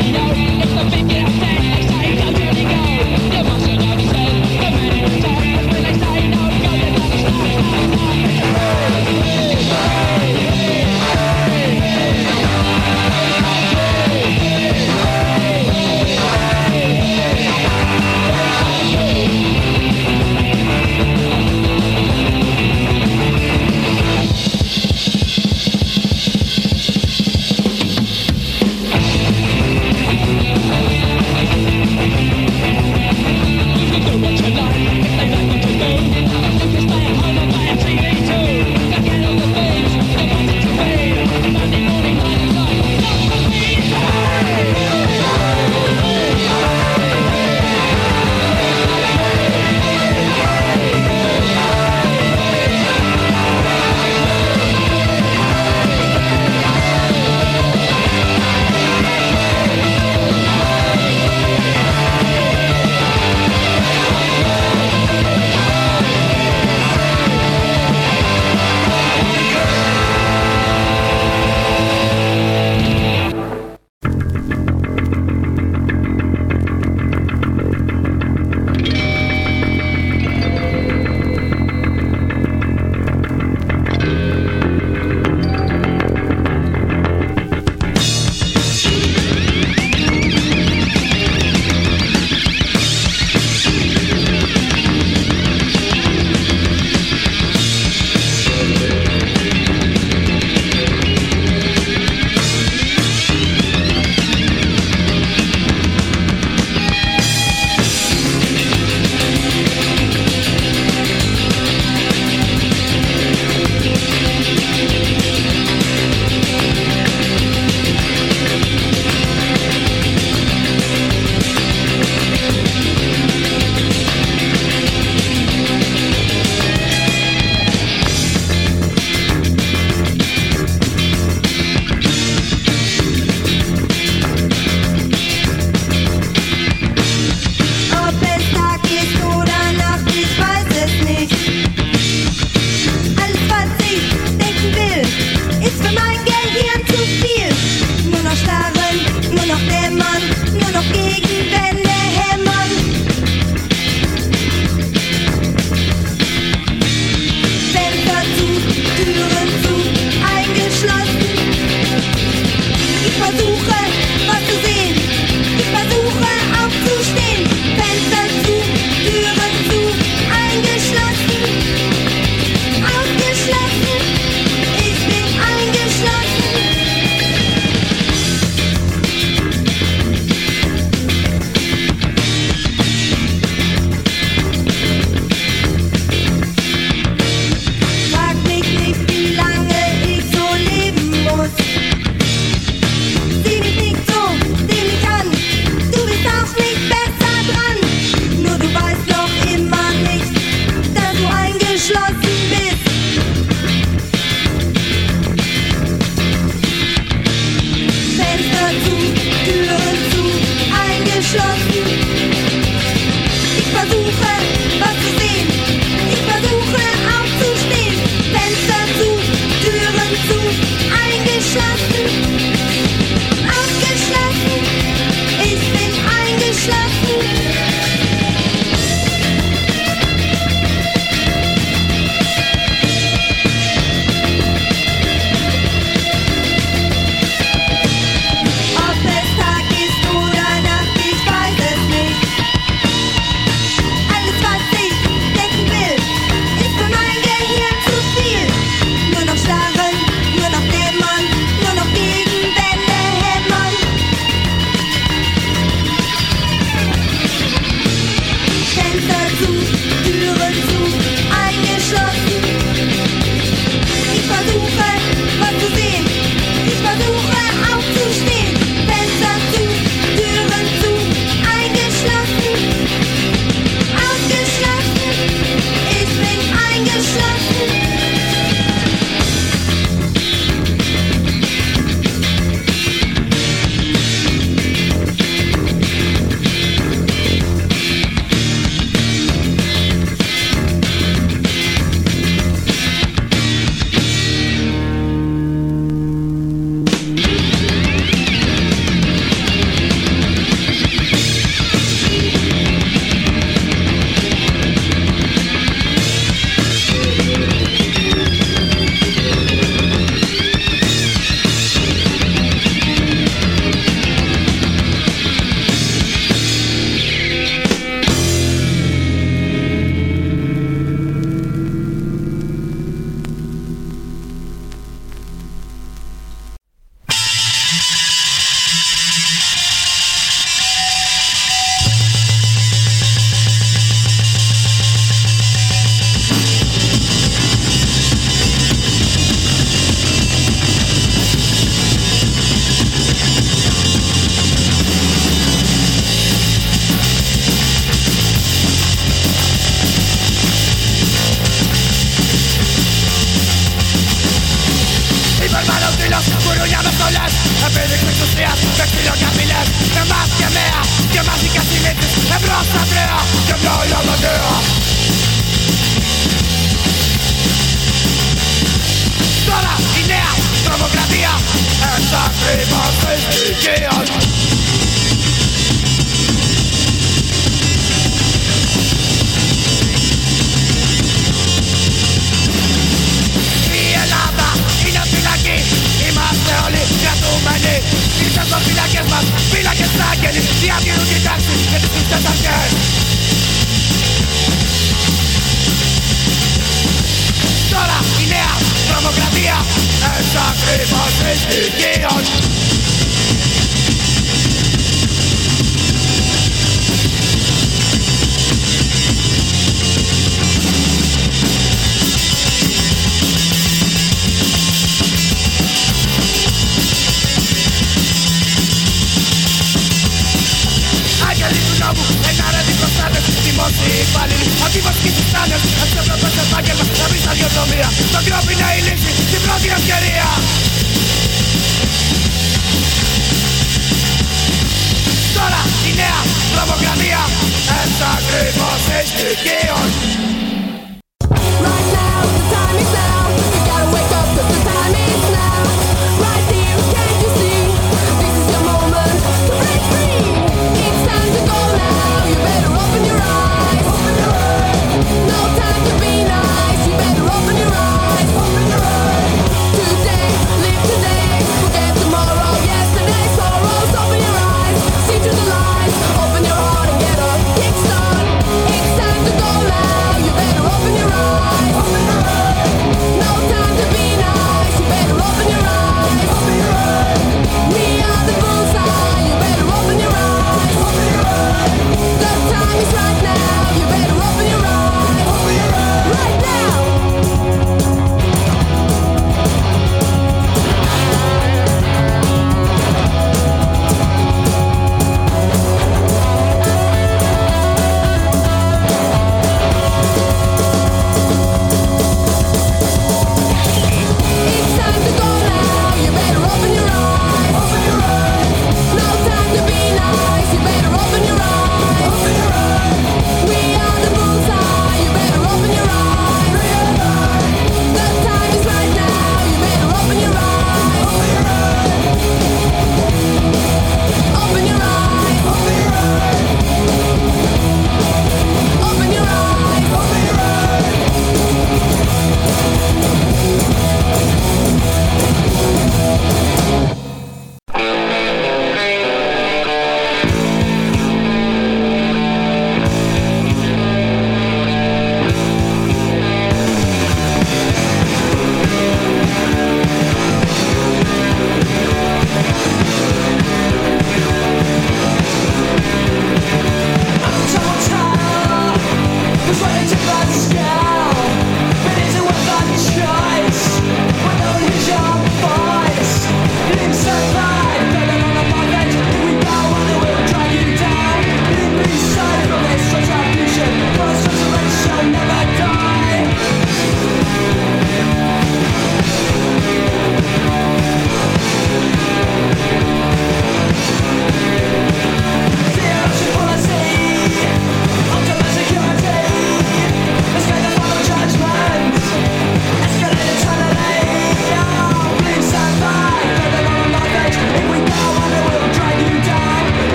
Yeah.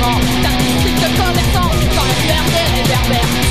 vent T'as plus de connaissances quand le verre des réverbères